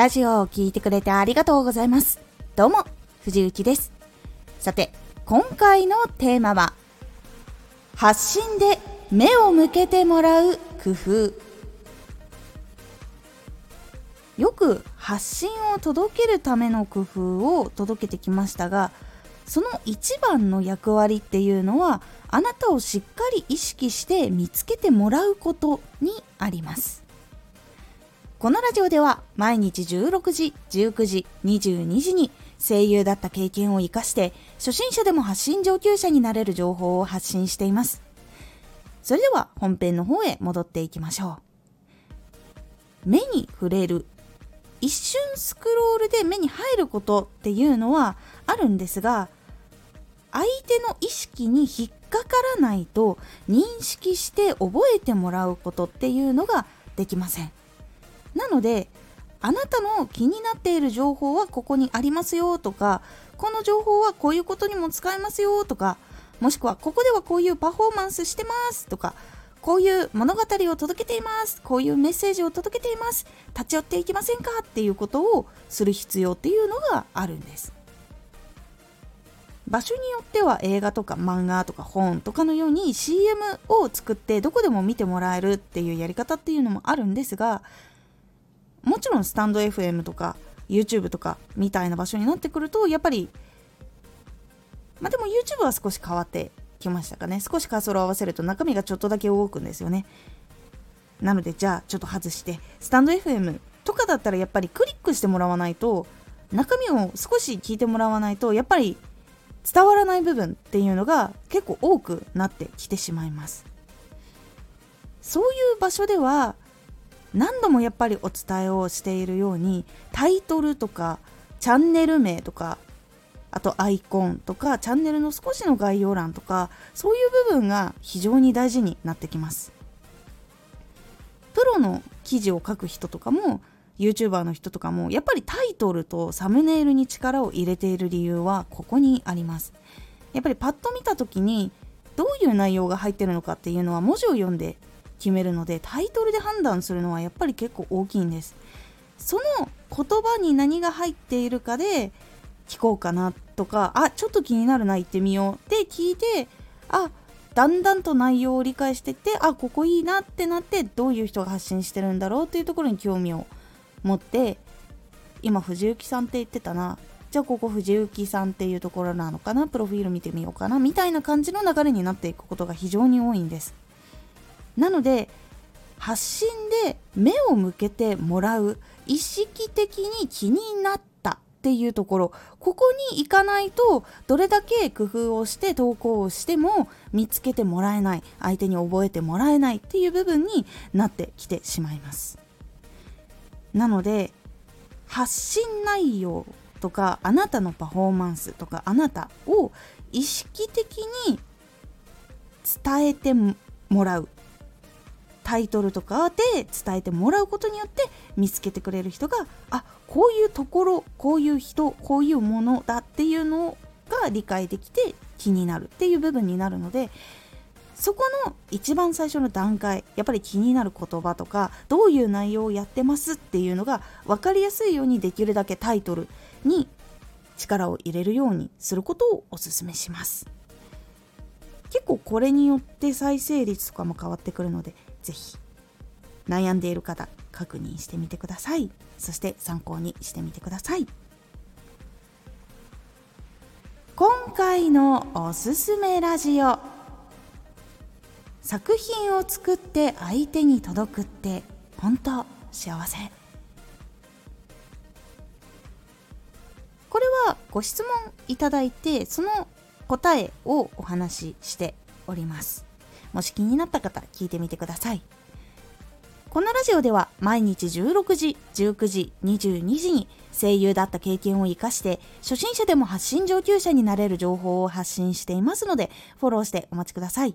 ラジオを聴いてくれてありがとうございます。どうも、藤幸です。さて、今回のテーマは、発信で目を向けてもらう工夫。よく発信を届けるための工夫を届けてきましたが、その一番の役割っていうのはあなたをしっかり意識して見つけてもらうことにありますこのラジオでは毎日16時、19時、22時に声優だった経験を活かして初心者でも発信上級者になれる情報を発信しています。それでは本編の方へ戻っていきましょう。目に触れる。一瞬スクロールで目に入ることっていうのはあるんですが相手の意識に引っかからないと認識して覚えてもらうことっていうのができません。なのであなたの気になっている情報はここにありますよとかこの情報はこういうことにも使えますよとかもしくはここではこういうパフォーマンスしてますとかこういう物語を届けていますこういうメッセージを届けています立ち寄っていきませんかっていうことをする必要っていうのがあるんです。場所によっては映画とか漫画とか本とかのように CM を作ってどこでも見てもらえるっていうやり方っていうのもあるんですがもちろんスタンド FM とか YouTube とかみたいな場所になってくるとやっぱりまあでも YouTube は少し変わってきましたかね。少しカーソルを合わせると中身がちょっとだけ動くんですよね。なのでじゃあちょっと外してスタンド FM とかだったらやっぱりクリックしてもらわないと中身を少し聞いてもらわないとやっぱり伝わらない部分っていうのが結構多くなってきてしまいます。そういう場所では何度もやっぱりお伝えをしているようにタイトルとかチャンネル名とかあとアイコンとかチャンネルの少しの概要欄とかそういう部分が非常に大事になってきます。プロの記事を書く人とかも YouTuber の人とかもやっぱりタイトルとサムネイルに力を入れている理由はここにあります。やっぱりパッと見た時にどういう内容が入ってるのかっていうのは文字を読んで決めるのでタイトルで判断するのはやっぱり結構大きいんです。その言葉に何が入っているかで聞こうかなとかあちょっと気になるな行ってみようって聞いてあだんだんと内容を理解してってあここいいなってなってどういう人が発信してるんだろうっていうところに興味を持って今藤幸さんって言ってたな。じゃあここ藤幸さんっていうところなのかな？プロフィール見てみようかな？みたいな感じの流れになっていくことが非常に多いんです。なので発信で目を向けてもらう意識的に気になったっていうところ。ここに行かないとどれだけ工夫をして投稿をしても見つけてもらえない相手に覚えてもらえないっていう部分になってきてしまいます。なので発信内容とかあなたのパフォーマンスとかあなたを意識的に伝えてもらう。タイトルとかで伝えてもらうことによって見つけてくれる人があこういうところこういう人こういうものだっていうのが理解できて気になるっていう部分になるのでそこの一番最初の段階やっぱり気になる言葉とかどういう内容をやってますっていうのが分かりやすいようにできるだけタイトルに力を入れるようにすることをおすすめします。結構これによって再生率とかも変わってくるのでぜひ。悩んでいる方確認してみてください。そして参考にしてみてください。今回のおすすめラジオ。作品を作って相手に届くって本当幸せ。これはご質問いただいてその答えをお話ししております。もし気になった方聞いてみてくださいこのラジオでは毎日16時、19時、22時に声優だった経験を活かして初心者でも発信上級者になれる情報を発信していますのでフォローしてお待ちください。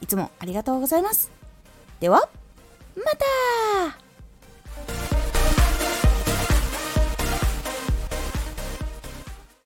いつもありがとうございます。では、また